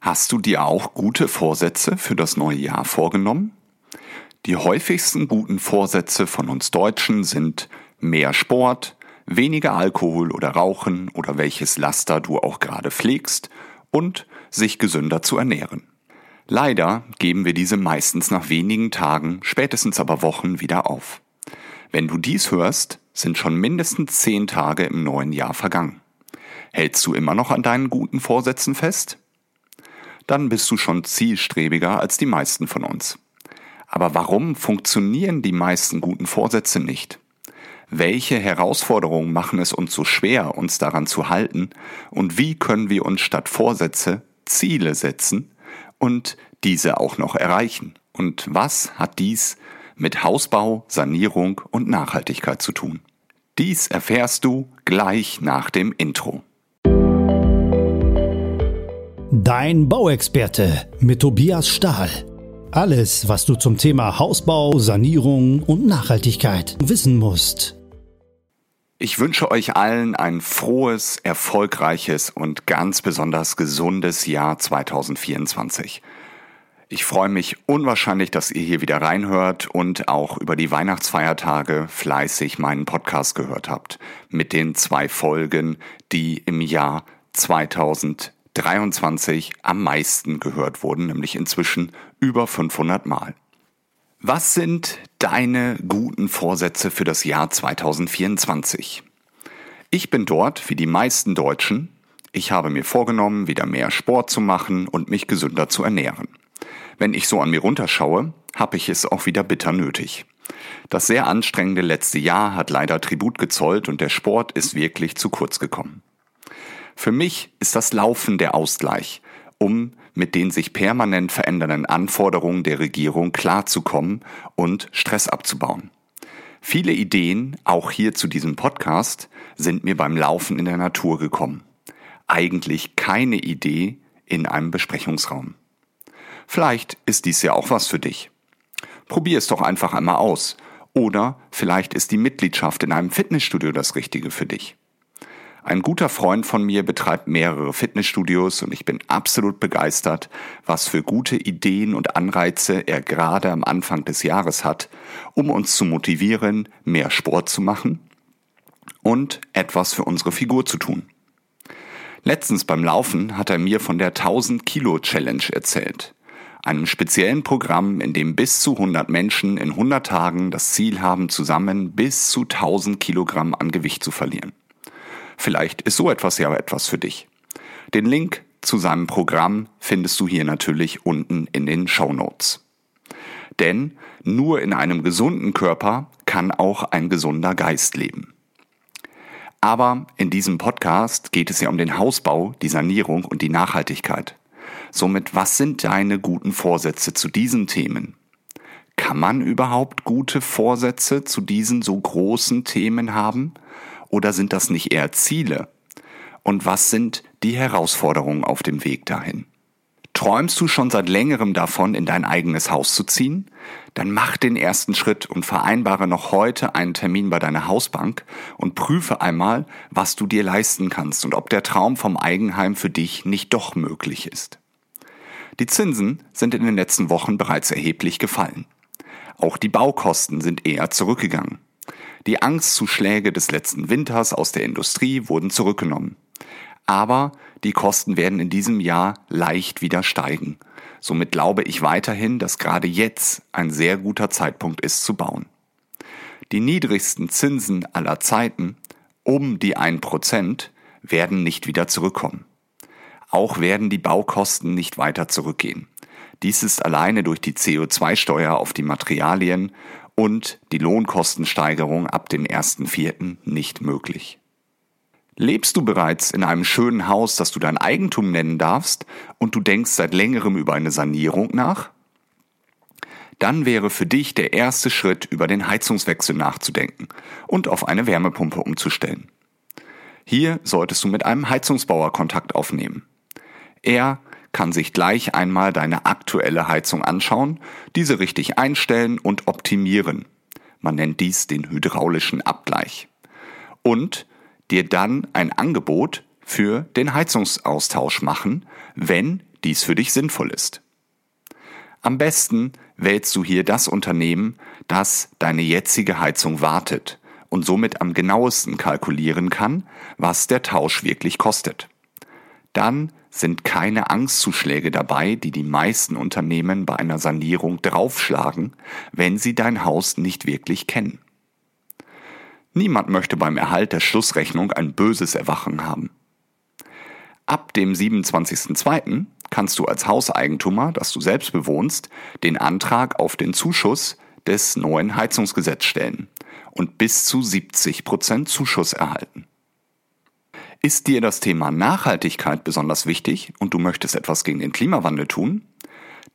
Hast du dir auch gute Vorsätze für das neue Jahr vorgenommen? Die häufigsten guten Vorsätze von uns Deutschen sind mehr Sport, weniger Alkohol oder Rauchen oder welches Laster du auch gerade pflegst und sich gesünder zu ernähren. Leider geben wir diese meistens nach wenigen Tagen, spätestens aber Wochen wieder auf. Wenn du dies hörst, sind schon mindestens zehn Tage im neuen Jahr vergangen. Hältst du immer noch an deinen guten Vorsätzen fest? Dann bist du schon zielstrebiger als die meisten von uns. Aber warum funktionieren die meisten guten Vorsätze nicht? Welche Herausforderungen machen es uns so schwer, uns daran zu halten? Und wie können wir uns statt Vorsätze Ziele setzen und diese auch noch erreichen? Und was hat dies mit Hausbau, Sanierung und Nachhaltigkeit zu tun? Dies erfährst du gleich nach dem Intro. Dein Bauexperte mit Tobias Stahl. Alles, was du zum Thema Hausbau, Sanierung und Nachhaltigkeit wissen musst. Ich wünsche euch allen ein frohes, erfolgreiches und ganz besonders gesundes Jahr 2024. Ich freue mich unwahrscheinlich, dass ihr hier wieder reinhört und auch über die Weihnachtsfeiertage fleißig meinen Podcast gehört habt. Mit den zwei Folgen, die im Jahr 2024 23 am meisten gehört wurden, nämlich inzwischen über 500 Mal. Was sind deine guten Vorsätze für das Jahr 2024? Ich bin dort wie die meisten Deutschen. Ich habe mir vorgenommen, wieder mehr Sport zu machen und mich gesünder zu ernähren. Wenn ich so an mir runterschaue, habe ich es auch wieder bitter nötig. Das sehr anstrengende letzte Jahr hat leider Tribut gezollt und der Sport ist wirklich zu kurz gekommen. Für mich ist das Laufen der Ausgleich, um mit den sich permanent verändernden Anforderungen der Regierung klarzukommen und Stress abzubauen. Viele Ideen, auch hier zu diesem Podcast, sind mir beim Laufen in der Natur gekommen. Eigentlich keine Idee in einem Besprechungsraum. Vielleicht ist dies ja auch was für dich. Probier es doch einfach einmal aus. Oder vielleicht ist die Mitgliedschaft in einem Fitnessstudio das Richtige für dich. Ein guter Freund von mir betreibt mehrere Fitnessstudios und ich bin absolut begeistert, was für gute Ideen und Anreize er gerade am Anfang des Jahres hat, um uns zu motivieren, mehr Sport zu machen und etwas für unsere Figur zu tun. Letztens beim Laufen hat er mir von der 1000 Kilo Challenge erzählt. Einem speziellen Programm, in dem bis zu 100 Menschen in 100 Tagen das Ziel haben, zusammen bis zu 1000 Kilogramm an Gewicht zu verlieren. Vielleicht ist so etwas ja etwas für dich. Den Link zu seinem Programm findest du hier natürlich unten in den Show Notes. Denn nur in einem gesunden Körper kann auch ein gesunder Geist leben. Aber in diesem Podcast geht es ja um den Hausbau, die Sanierung und die Nachhaltigkeit. Somit, was sind deine guten Vorsätze zu diesen Themen? Kann man überhaupt gute Vorsätze zu diesen so großen Themen haben? Oder sind das nicht eher Ziele? Und was sind die Herausforderungen auf dem Weg dahin? Träumst du schon seit längerem davon, in dein eigenes Haus zu ziehen? Dann mach den ersten Schritt und vereinbare noch heute einen Termin bei deiner Hausbank und prüfe einmal, was du dir leisten kannst und ob der Traum vom Eigenheim für dich nicht doch möglich ist. Die Zinsen sind in den letzten Wochen bereits erheblich gefallen. Auch die Baukosten sind eher zurückgegangen. Die Angstzuschläge des letzten Winters aus der Industrie wurden zurückgenommen. Aber die Kosten werden in diesem Jahr leicht wieder steigen. Somit glaube ich weiterhin, dass gerade jetzt ein sehr guter Zeitpunkt ist zu bauen. Die niedrigsten Zinsen aller Zeiten, um die 1%, werden nicht wieder zurückkommen. Auch werden die Baukosten nicht weiter zurückgehen. Dies ist alleine durch die CO2-Steuer auf die Materialien und die Lohnkostensteigerung ab dem 1.4. nicht möglich. Lebst du bereits in einem schönen Haus, das du dein Eigentum nennen darfst, und du denkst seit längerem über eine Sanierung nach? Dann wäre für dich der erste Schritt, über den Heizungswechsel nachzudenken und auf eine Wärmepumpe umzustellen. Hier solltest du mit einem Heizungsbauer Kontakt aufnehmen. Er kann sich gleich einmal deine aktuelle Heizung anschauen, diese richtig einstellen und optimieren. Man nennt dies den hydraulischen Abgleich. Und dir dann ein Angebot für den Heizungsaustausch machen, wenn dies für dich sinnvoll ist. Am besten wählst du hier das Unternehmen, das deine jetzige Heizung wartet und somit am genauesten kalkulieren kann, was der Tausch wirklich kostet. Dann sind keine Angstzuschläge dabei, die die meisten Unternehmen bei einer Sanierung draufschlagen, wenn sie dein Haus nicht wirklich kennen. Niemand möchte beim Erhalt der Schlussrechnung ein böses Erwachen haben. Ab dem 27.02. kannst du als Hauseigentumer, das du selbst bewohnst, den Antrag auf den Zuschuss des neuen Heizungsgesetzes stellen und bis zu 70 Prozent Zuschuss erhalten. Ist dir das Thema Nachhaltigkeit besonders wichtig und du möchtest etwas gegen den Klimawandel tun?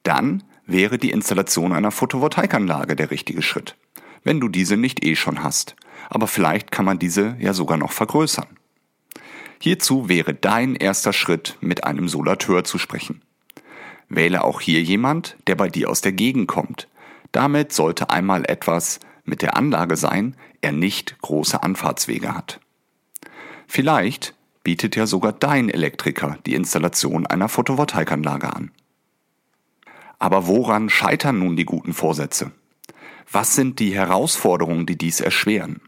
Dann wäre die Installation einer Photovoltaikanlage der richtige Schritt, wenn du diese nicht eh schon hast. Aber vielleicht kann man diese ja sogar noch vergrößern. Hierzu wäre dein erster Schritt, mit einem Solateur zu sprechen. Wähle auch hier jemand, der bei dir aus der Gegend kommt. Damit sollte einmal etwas mit der Anlage sein, er nicht große Anfahrtswege hat. Vielleicht bietet ja sogar dein Elektriker die Installation einer Photovoltaikanlage an. Aber woran scheitern nun die guten Vorsätze? Was sind die Herausforderungen, die dies erschweren?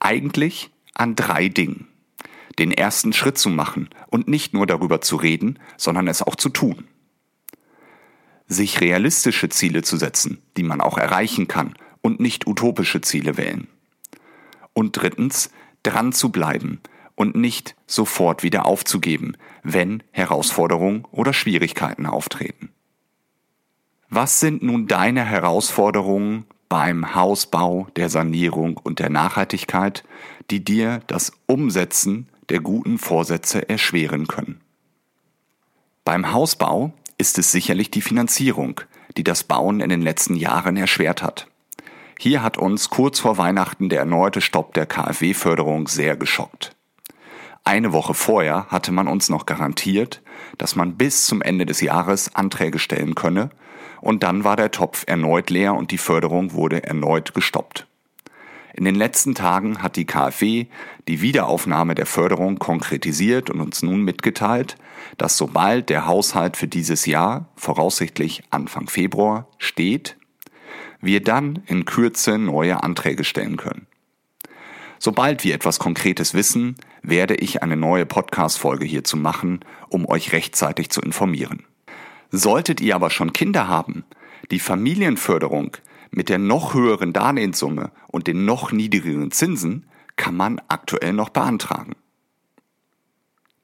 Eigentlich an drei Dingen. Den ersten Schritt zu machen und nicht nur darüber zu reden, sondern es auch zu tun. Sich realistische Ziele zu setzen, die man auch erreichen kann und nicht utopische Ziele wählen. Und drittens, dran zu bleiben und nicht sofort wieder aufzugeben, wenn Herausforderungen oder Schwierigkeiten auftreten. Was sind nun deine Herausforderungen beim Hausbau, der Sanierung und der Nachhaltigkeit, die dir das Umsetzen der guten Vorsätze erschweren können? Beim Hausbau ist es sicherlich die Finanzierung, die das Bauen in den letzten Jahren erschwert hat. Hier hat uns kurz vor Weihnachten der erneute Stopp der KfW-Förderung sehr geschockt. Eine Woche vorher hatte man uns noch garantiert, dass man bis zum Ende des Jahres Anträge stellen könne, und dann war der Topf erneut leer und die Förderung wurde erneut gestoppt. In den letzten Tagen hat die KfW die Wiederaufnahme der Förderung konkretisiert und uns nun mitgeteilt, dass sobald der Haushalt für dieses Jahr, voraussichtlich Anfang Februar, steht, wir dann in Kürze neue Anträge stellen können. Sobald wir etwas Konkretes wissen, werde ich eine neue Podcast-Folge hierzu machen, um euch rechtzeitig zu informieren. Solltet ihr aber schon Kinder haben, die Familienförderung mit der noch höheren Darlehenssumme und den noch niedrigeren Zinsen kann man aktuell noch beantragen.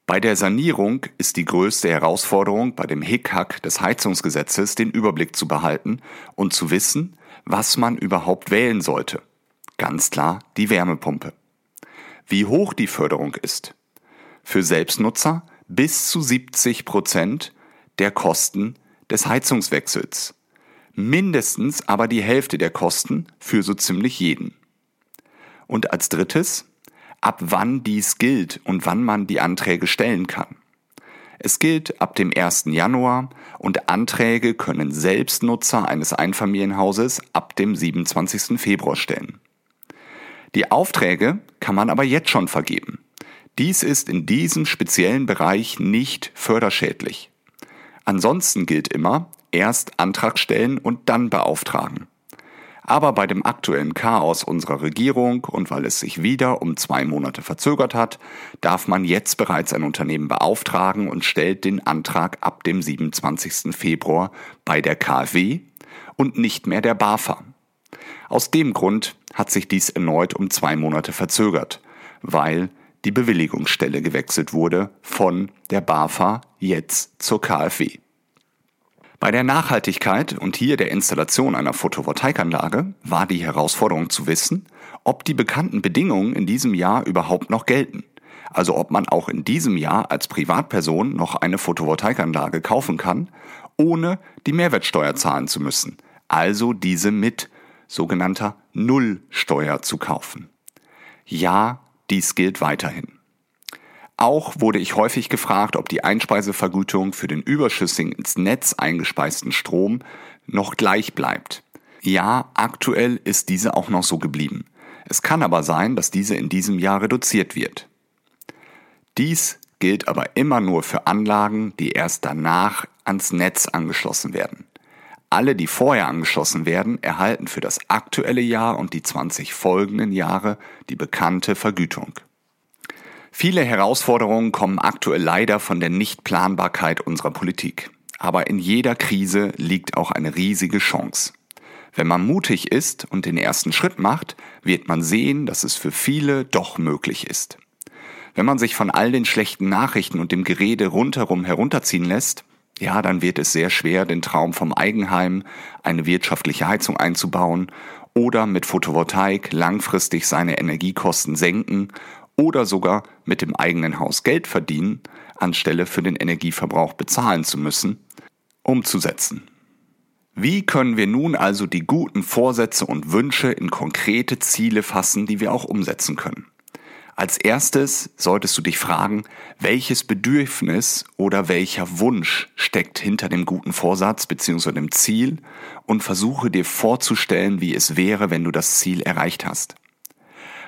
Bei der Sanierung ist die größte Herausforderung bei dem Hickhack des Heizungsgesetzes den Überblick zu behalten und zu wissen, was man überhaupt wählen sollte. Ganz klar die Wärmepumpe. Wie hoch die Förderung ist. Für Selbstnutzer bis zu 70 Prozent der Kosten des Heizungswechsels. Mindestens aber die Hälfte der Kosten für so ziemlich jeden. Und als drittes, ab wann dies gilt und wann man die Anträge stellen kann. Es gilt ab dem 1. Januar und Anträge können Selbstnutzer eines Einfamilienhauses ab dem 27. Februar stellen. Die Aufträge kann man aber jetzt schon vergeben. Dies ist in diesem speziellen Bereich nicht förderschädlich. Ansonsten gilt immer, erst Antrag stellen und dann beauftragen. Aber bei dem aktuellen Chaos unserer Regierung und weil es sich wieder um zwei Monate verzögert hat, darf man jetzt bereits ein Unternehmen beauftragen und stellt den Antrag ab dem 27. Februar bei der KfW und nicht mehr der BAFA. Aus dem Grund hat sich dies erneut um zwei Monate verzögert, weil die Bewilligungsstelle gewechselt wurde von der BAFA jetzt zur KfW. Bei der Nachhaltigkeit und hier der Installation einer Photovoltaikanlage war die Herausforderung zu wissen, ob die bekannten Bedingungen in diesem Jahr überhaupt noch gelten. Also ob man auch in diesem Jahr als Privatperson noch eine Photovoltaikanlage kaufen kann, ohne die Mehrwertsteuer zahlen zu müssen. Also diese mit sogenannter Nullsteuer zu kaufen. Ja, dies gilt weiterhin. Auch wurde ich häufig gefragt, ob die Einspeisevergütung für den überschüssigen ins Netz eingespeisten Strom noch gleich bleibt. Ja, aktuell ist diese auch noch so geblieben. Es kann aber sein, dass diese in diesem Jahr reduziert wird. Dies gilt aber immer nur für Anlagen, die erst danach ans Netz angeschlossen werden. Alle, die vorher angeschlossen werden, erhalten für das aktuelle Jahr und die 20 folgenden Jahre die bekannte Vergütung. Viele Herausforderungen kommen aktuell leider von der Nichtplanbarkeit unserer Politik. Aber in jeder Krise liegt auch eine riesige Chance. Wenn man mutig ist und den ersten Schritt macht, wird man sehen, dass es für viele doch möglich ist. Wenn man sich von all den schlechten Nachrichten und dem Gerede rundherum herunterziehen lässt, ja, dann wird es sehr schwer, den Traum vom Eigenheim, eine wirtschaftliche Heizung einzubauen oder mit Photovoltaik langfristig seine Energiekosten senken oder sogar mit dem eigenen Haus Geld verdienen, anstelle für den Energieverbrauch bezahlen zu müssen, umzusetzen. Wie können wir nun also die guten Vorsätze und Wünsche in konkrete Ziele fassen, die wir auch umsetzen können? Als erstes solltest du dich fragen, welches Bedürfnis oder welcher Wunsch steckt hinter dem guten Vorsatz bzw. dem Ziel und versuche dir vorzustellen, wie es wäre, wenn du das Ziel erreicht hast.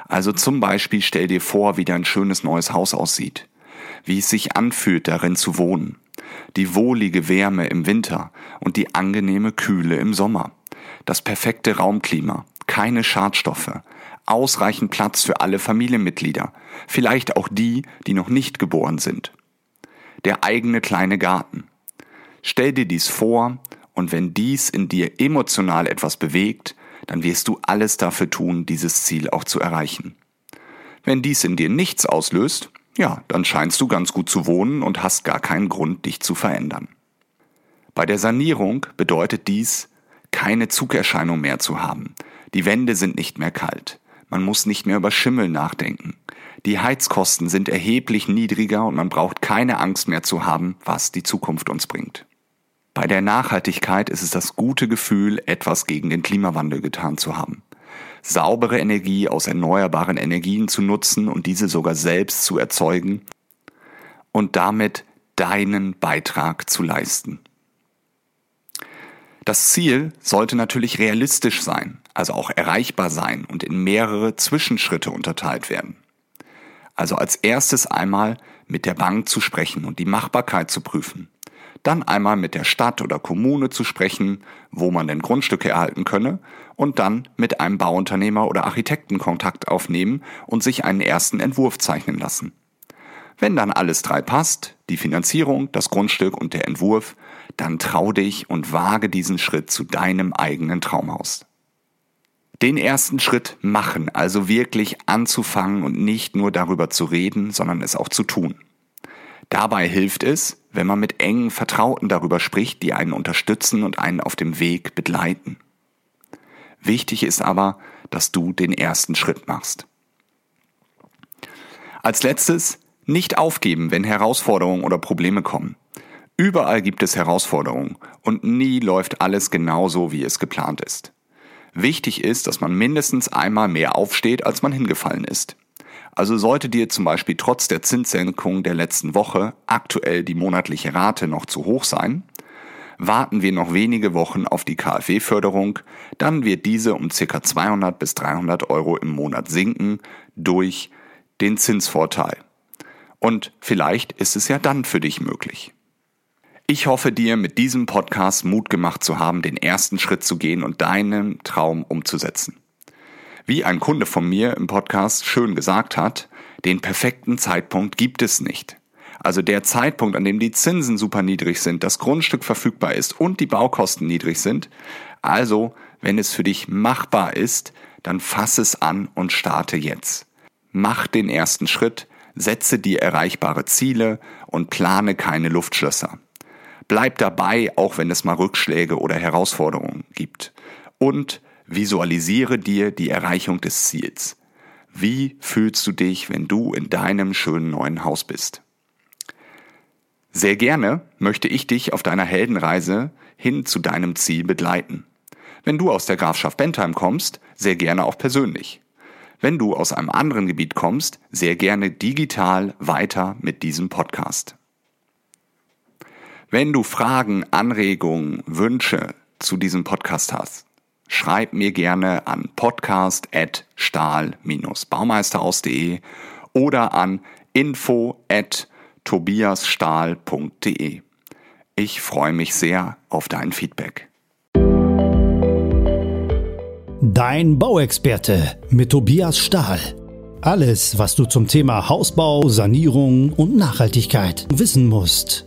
Also zum Beispiel stell dir vor, wie dein schönes neues Haus aussieht, wie es sich anfühlt, darin zu wohnen, die wohlige Wärme im Winter und die angenehme Kühle im Sommer, das perfekte Raumklima, keine Schadstoffe, ausreichend Platz für alle Familienmitglieder, vielleicht auch die, die noch nicht geboren sind. Der eigene kleine Garten. Stell dir dies vor, und wenn dies in dir emotional etwas bewegt, dann wirst du alles dafür tun, dieses Ziel auch zu erreichen. Wenn dies in dir nichts auslöst, ja, dann scheinst du ganz gut zu wohnen und hast gar keinen Grund, dich zu verändern. Bei der Sanierung bedeutet dies, keine Zugerscheinung mehr zu haben. Die Wände sind nicht mehr kalt. Man muss nicht mehr über Schimmel nachdenken. Die Heizkosten sind erheblich niedriger und man braucht keine Angst mehr zu haben, was die Zukunft uns bringt. Bei der Nachhaltigkeit ist es das gute Gefühl, etwas gegen den Klimawandel getan zu haben. Saubere Energie aus erneuerbaren Energien zu nutzen und diese sogar selbst zu erzeugen und damit deinen Beitrag zu leisten. Das Ziel sollte natürlich realistisch sein, also auch erreichbar sein und in mehrere Zwischenschritte unterteilt werden. Also als erstes einmal mit der Bank zu sprechen und die Machbarkeit zu prüfen. Dann einmal mit der Stadt oder Kommune zu sprechen, wo man denn Grundstücke erhalten könne und dann mit einem Bauunternehmer oder Architekten Kontakt aufnehmen und sich einen ersten Entwurf zeichnen lassen. Wenn dann alles drei passt, die Finanzierung, das Grundstück und der Entwurf, dann trau dich und wage diesen Schritt zu deinem eigenen Traumhaus. Den ersten Schritt machen, also wirklich anzufangen und nicht nur darüber zu reden, sondern es auch zu tun. Dabei hilft es, wenn man mit engen Vertrauten darüber spricht, die einen unterstützen und einen auf dem Weg begleiten. Wichtig ist aber, dass du den ersten Schritt machst. Als letztes, nicht aufgeben, wenn Herausforderungen oder Probleme kommen. Überall gibt es Herausforderungen und nie läuft alles genauso, wie es geplant ist. Wichtig ist, dass man mindestens einmal mehr aufsteht, als man hingefallen ist. Also sollte dir zum Beispiel trotz der Zinssenkung der letzten Woche aktuell die monatliche Rate noch zu hoch sein, warten wir noch wenige Wochen auf die KfW-Förderung, dann wird diese um ca. 200 bis 300 Euro im Monat sinken durch den Zinsvorteil. Und vielleicht ist es ja dann für dich möglich. Ich hoffe dir mit diesem Podcast Mut gemacht zu haben, den ersten Schritt zu gehen und deinen Traum umzusetzen. Wie ein Kunde von mir im Podcast schön gesagt hat, den perfekten Zeitpunkt gibt es nicht. Also der Zeitpunkt, an dem die Zinsen super niedrig sind, das Grundstück verfügbar ist und die Baukosten niedrig sind. Also, wenn es für dich machbar ist, dann fass es an und starte jetzt. Mach den ersten Schritt, setze dir erreichbare Ziele und plane keine Luftschlösser. Bleib dabei, auch wenn es mal Rückschläge oder Herausforderungen gibt. Und visualisiere dir die Erreichung des Ziels. Wie fühlst du dich, wenn du in deinem schönen neuen Haus bist? Sehr gerne möchte ich dich auf deiner Heldenreise hin zu deinem Ziel begleiten. Wenn du aus der Grafschaft Bentheim kommst, sehr gerne auch persönlich. Wenn du aus einem anderen Gebiet kommst, sehr gerne digital weiter mit diesem Podcast. Wenn du Fragen, Anregungen, Wünsche zu diesem Podcast hast, schreib mir gerne an podcast.stahl-baumeisterhaus.de oder an info at tobiasstahl.de. Ich freue mich sehr auf dein Feedback. Dein Bauexperte mit Tobias Stahl. Alles, was du zum Thema Hausbau, Sanierung und Nachhaltigkeit wissen musst.